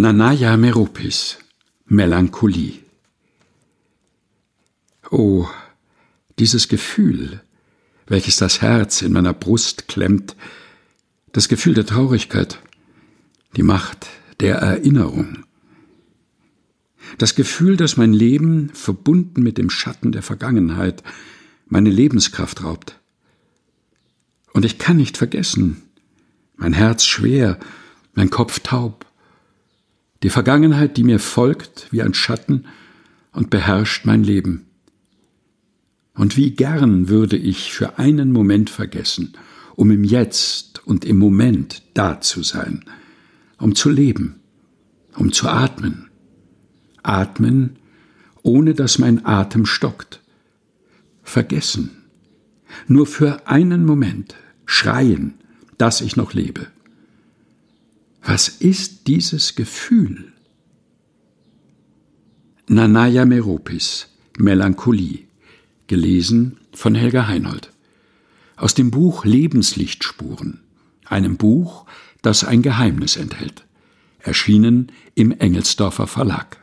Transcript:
Nanaya Meropis Melancholie. Oh, dieses Gefühl, welches das Herz in meiner Brust klemmt, das Gefühl der Traurigkeit, die Macht der Erinnerung, das Gefühl, dass mein Leben, verbunden mit dem Schatten der Vergangenheit, meine Lebenskraft raubt. Und ich kann nicht vergessen, mein Herz schwer, mein Kopf taub, die Vergangenheit, die mir folgt wie ein Schatten und beherrscht mein Leben. Und wie gern würde ich für einen Moment vergessen, um im Jetzt und im Moment da zu sein, um zu leben, um zu atmen. Atmen, ohne dass mein Atem stockt. Vergessen. Nur für einen Moment schreien, dass ich noch lebe. Was ist dieses Gefühl? Nanaya Meropis, Melancholie, gelesen von Helga Heinold. Aus dem Buch Lebenslichtspuren, einem Buch, das ein Geheimnis enthält, erschienen im Engelsdorfer Verlag.